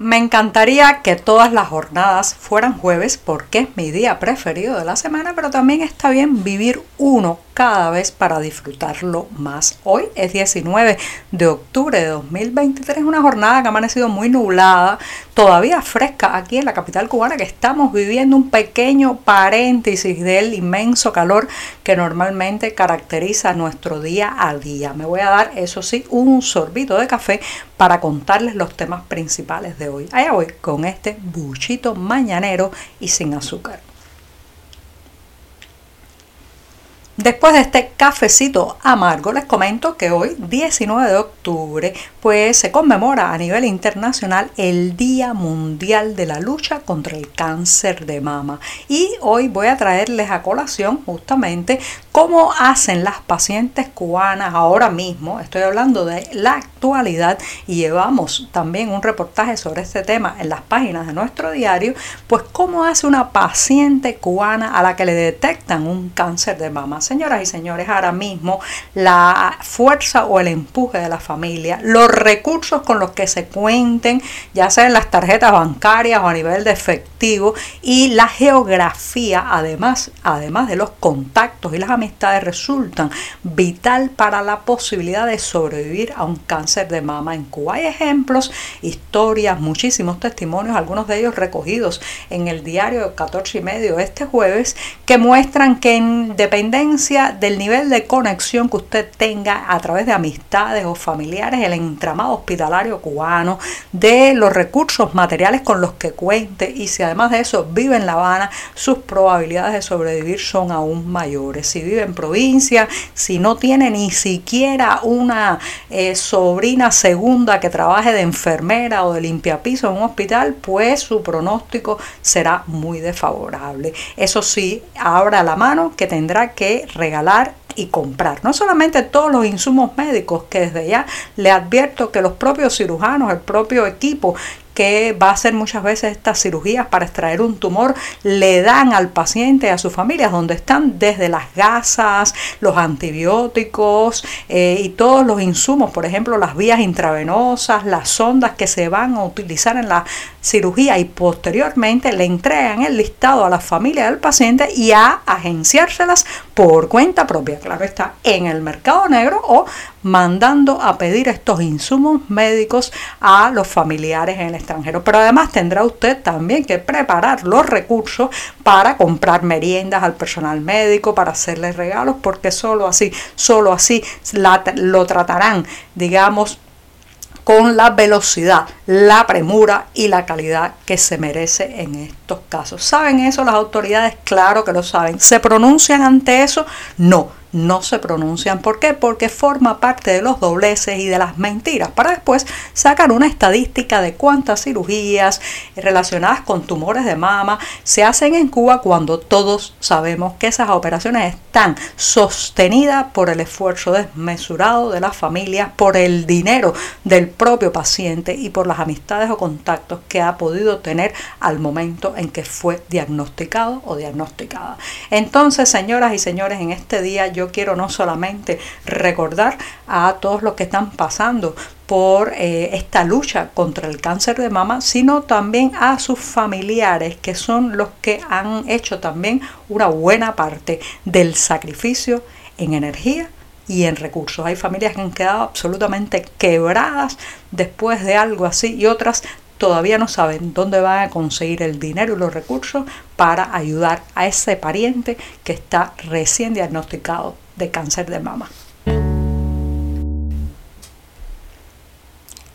Me encantaría que todas las jornadas fueran jueves porque es mi día preferido de la semana, pero también está bien vivir uno cada vez para disfrutarlo más. Hoy es 19 de octubre de 2023, una jornada que ha amanecido muy nublada, todavía fresca aquí en la capital cubana, que estamos viviendo un pequeño paréntesis del inmenso calor que normalmente caracteriza nuestro día a día. Me voy a dar, eso sí, un sorbito de café para contarles los temas principales de hoy. Allá voy con este buchito mañanero y sin azúcar. Después de este cafecito amargo, les comento que hoy, 19 de octubre, pues se conmemora a nivel internacional el Día Mundial de la Lucha contra el Cáncer de Mama. Y hoy voy a traerles a colación justamente cómo hacen las pacientes cubanas ahora mismo. Estoy hablando de la actualidad y llevamos también un reportaje sobre este tema en las páginas de nuestro diario, pues cómo hace una paciente cubana a la que le detectan un cáncer de mama señoras y señores, ahora mismo la fuerza o el empuje de la familia, los recursos con los que se cuenten, ya sea en las tarjetas bancarias o a nivel de efectivo, y la geografía, además, además de los contactos y las amistades, resultan vital para la posibilidad de sobrevivir a un cáncer de mama en Cuba. Hay ejemplos, historias, muchísimos testimonios, algunos de ellos recogidos en el diario 14 y medio este jueves, que muestran que en dependencia del nivel de conexión que usted tenga a través de amistades o familiares, el entramado hospitalario cubano, de los recursos materiales con los que cuente y si además de eso vive en La Habana, sus probabilidades de sobrevivir son aún mayores. Si vive en provincia, si no tiene ni siquiera una eh, sobrina segunda que trabaje de enfermera o de limpiapiso en un hospital, pues su pronóstico será muy desfavorable. Eso sí, abra la mano que tendrá que regalar y comprar. No solamente todos los insumos médicos, que desde ya le advierto que los propios cirujanos, el propio equipo que va a hacer muchas veces estas cirugías para extraer un tumor, le dan al paciente a su familia, donde están desde las gasas, los antibióticos eh, y todos los insumos, por ejemplo, las vías intravenosas, las sondas que se van a utilizar en la cirugía y posteriormente le entregan el listado a la familia del paciente y a agenciárselas por cuenta propia, claro está, en el mercado negro o mandando a pedir estos insumos médicos a los familiares en el extranjero. Pero además tendrá usted también que preparar los recursos para comprar meriendas al personal médico, para hacerles regalos, porque solo así, solo así lo tratarán, digamos, con la velocidad, la premura y la calidad que se merece en estos casos. ¿Saben eso las autoridades? Claro que lo saben. ¿Se pronuncian ante eso? No no se pronuncian. ¿Por qué? Porque forma parte de los dobleces y de las mentiras, para después sacar una estadística de cuántas cirugías relacionadas con tumores de mama se hacen en Cuba cuando todos sabemos que esas operaciones están sostenidas por el esfuerzo desmesurado de las familias, por el dinero del propio paciente y por las amistades o contactos que ha podido tener al momento en que fue diagnosticado o diagnosticada. Entonces, señoras y señores, en este día quiero no solamente recordar a todos los que están pasando por eh, esta lucha contra el cáncer de mama, sino también a sus familiares, que son los que han hecho también una buena parte del sacrificio en energía y en recursos. Hay familias que han quedado absolutamente quebradas después de algo así y otras todavía no saben dónde van a conseguir el dinero y los recursos para ayudar a ese pariente que está recién diagnosticado de cáncer de mama.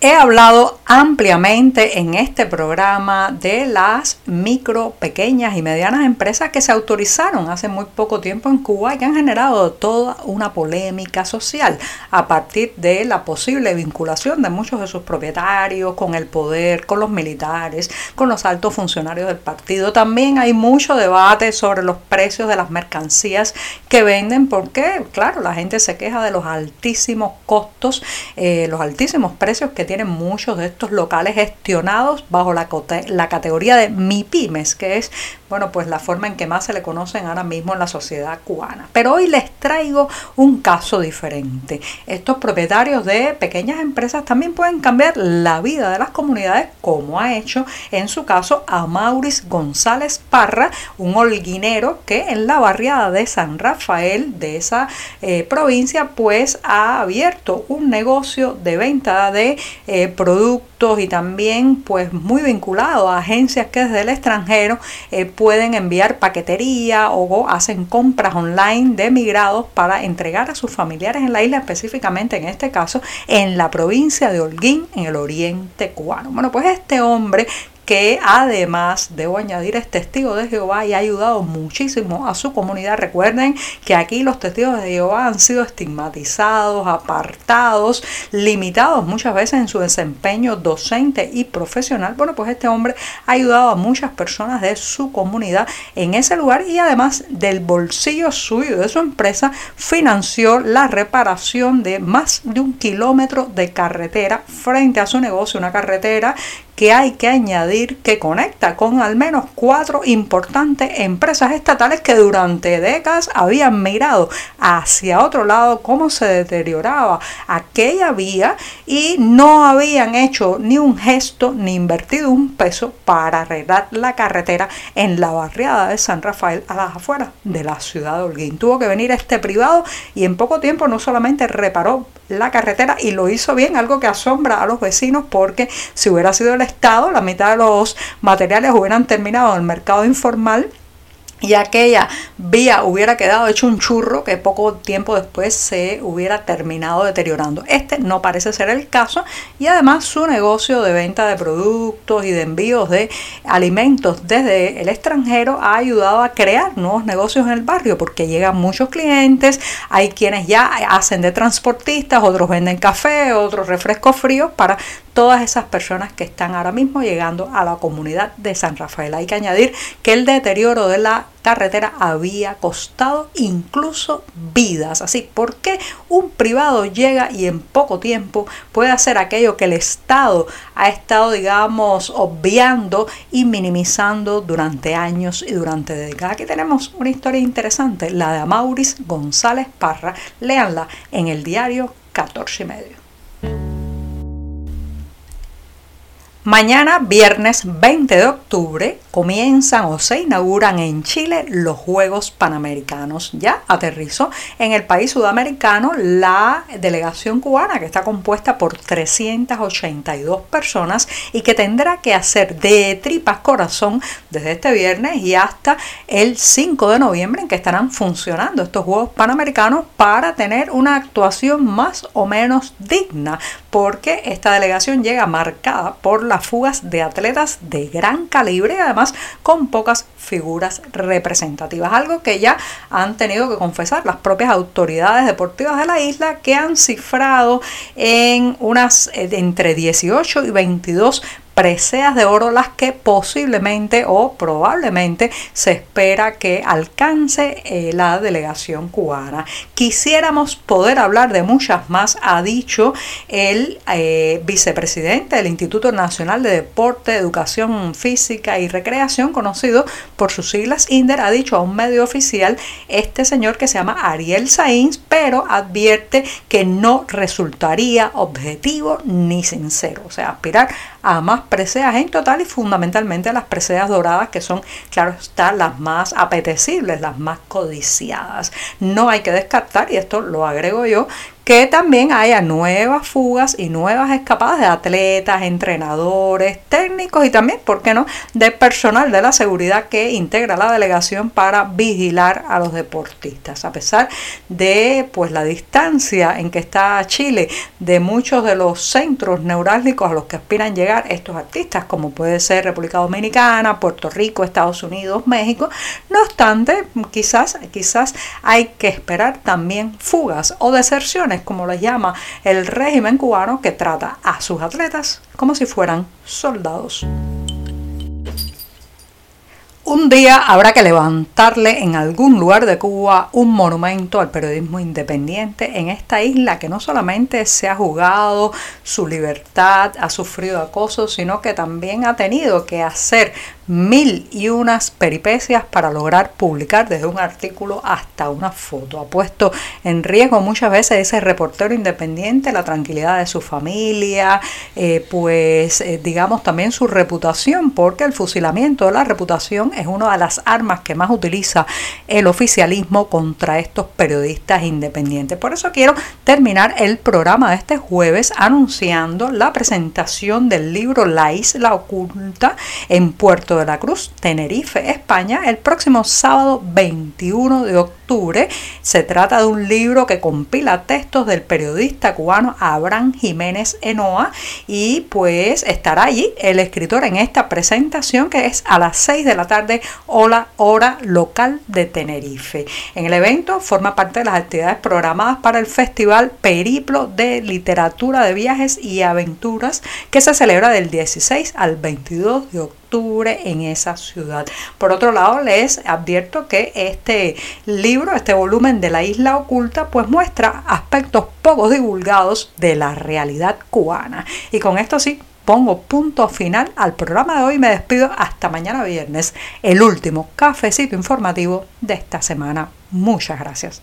He hablado ampliamente en este programa de las micro, pequeñas y medianas empresas que se autorizaron hace muy poco tiempo en Cuba y que han generado toda una polémica social a partir de la posible vinculación de muchos de sus propietarios con el poder, con los militares, con los altos funcionarios del partido. También hay mucho debate sobre los precios de las mercancías que venden porque, claro, la gente se queja de los altísimos costos, eh, los altísimos precios que tienen muchos de estos locales gestionados bajo la, la categoría de MIPIMES, que es bueno, pues la forma en que más se le conocen ahora mismo en la sociedad cubana. Pero hoy les traigo un caso diferente. Estos propietarios de pequeñas empresas también pueden cambiar la vida de las comunidades, como ha hecho en su caso a Maurice González Parra, un holguinero que en la barriada de San Rafael de esa eh, provincia, pues ha abierto un negocio de venta de eh, productos y también pues muy vinculado a agencias que desde el extranjero eh, pueden enviar paquetería o hacen compras online de migrados para entregar a sus familiares en la isla, específicamente en este caso en la provincia de Holguín, en el oriente cubano. Bueno, pues este hombre que además, debo añadir, es testigo de Jehová y ha ayudado muchísimo a su comunidad. Recuerden que aquí los testigos de Jehová han sido estigmatizados, apartados, limitados muchas veces en su desempeño docente y profesional. Bueno, pues este hombre ha ayudado a muchas personas de su comunidad en ese lugar y además del bolsillo suyo, de su empresa, financió la reparación de más de un kilómetro de carretera frente a su negocio, una carretera que hay que añadir que conecta con al menos cuatro importantes empresas estatales que durante décadas habían mirado hacia otro lado cómo se deterioraba aquella vía y no habían hecho ni un gesto ni invertido un peso para arreglar la carretera en la barriada de San Rafael a las afueras de la ciudad de Holguín. Tuvo que venir este privado y en poco tiempo no solamente reparó la carretera y lo hizo bien, algo que asombra a los vecinos porque si hubiera sido el Estado, la mitad de los materiales hubieran terminado en el mercado informal y aquella vía hubiera quedado hecho un churro que poco tiempo después se hubiera terminado deteriorando. Este no parece ser el caso y además su negocio de venta de productos y de envíos de alimentos desde el extranjero ha ayudado a crear nuevos negocios en el barrio porque llegan muchos clientes, hay quienes ya hacen de transportistas, otros venden café, otros refrescos fríos para todas esas personas que están ahora mismo llegando a la comunidad de San Rafael. Hay que añadir que el deterioro de la carretera había costado incluso vidas. Así, ¿por qué un privado llega y en poco tiempo puede hacer aquello que el Estado ha estado, digamos, obviando y minimizando durante años y durante décadas? Aquí tenemos una historia interesante, la de Amauris González Parra. Léanla en el diario 14 y medio. Mañana, viernes 20 de octubre, comienzan o se inauguran en Chile los Juegos Panamericanos. Ya aterrizó en el país sudamericano la delegación cubana que está compuesta por 382 personas y que tendrá que hacer de tripas corazón desde este viernes y hasta el 5 de noviembre en que estarán funcionando estos Juegos Panamericanos para tener una actuación más o menos digna porque esta delegación llega marcada por la fugas de atletas de gran calibre y además con pocas figuras representativas, algo que ya han tenido que confesar las propias autoridades deportivas de la isla que han cifrado en unas eh, entre 18 y 22 preseas de oro las que posiblemente o probablemente se espera que alcance eh, la delegación cubana. Quisiéramos poder hablar de muchas más, ha dicho el eh, vicepresidente del Instituto Nacional de Deporte, Educación Física y Recreación, conocido por sus siglas INDER, ha dicho a un medio oficial este señor que se llama Ariel Sainz, pero advierte que no resultaría objetivo ni sincero, o sea, aspirar a más preseas en total y fundamentalmente las preseas doradas que son, claro está, las más apetecibles, las más codiciadas. No hay que descartar, y esto lo agrego yo, que también haya nuevas fugas y nuevas escapadas de atletas, entrenadores, técnicos y también, ¿por qué no?, de personal de la seguridad que integra la delegación para vigilar a los deportistas. A pesar de pues la distancia en que está Chile de muchos de los centros neurálgicos a los que aspiran llegar estos artistas, como puede ser República Dominicana, Puerto Rico, Estados Unidos, México, no obstante, quizás, quizás hay que esperar también fugas o deserciones, como les llama el régimen cubano que trata a sus atletas como si fueran soldados. Un día habrá que levantarle en algún lugar de Cuba un monumento al periodismo independiente en esta isla que no solamente se ha jugado su libertad, ha sufrido acoso, sino que también ha tenido que hacer mil y unas peripecias para lograr publicar desde un artículo hasta una foto. Ha puesto en riesgo muchas veces ese reportero independiente, la tranquilidad de su familia, eh, pues eh, digamos también su reputación, porque el fusilamiento de la reputación es una de las armas que más utiliza el oficialismo contra estos periodistas independientes. Por eso quiero terminar el programa de este jueves anunciando la presentación del libro La Isla Oculta en Puerto de la Cruz, Tenerife, España, el próximo sábado 21 de octubre. Se trata de un libro que compila textos del periodista cubano Abraham Jiménez Enoa y pues estará allí el escritor en esta presentación que es a las 6 de la tarde hora, hora local de Tenerife. En el evento forma parte de las actividades programadas para el Festival Periplo de Literatura de Viajes y Aventuras que se celebra del 16 al 22 de en esa ciudad. Por otro lado, les advierto que este libro, este volumen de la isla oculta, pues muestra aspectos poco divulgados de la realidad cubana. Y con esto sí, pongo punto final al programa de hoy. Me despido hasta mañana viernes, el último cafecito informativo de esta semana. Muchas gracias.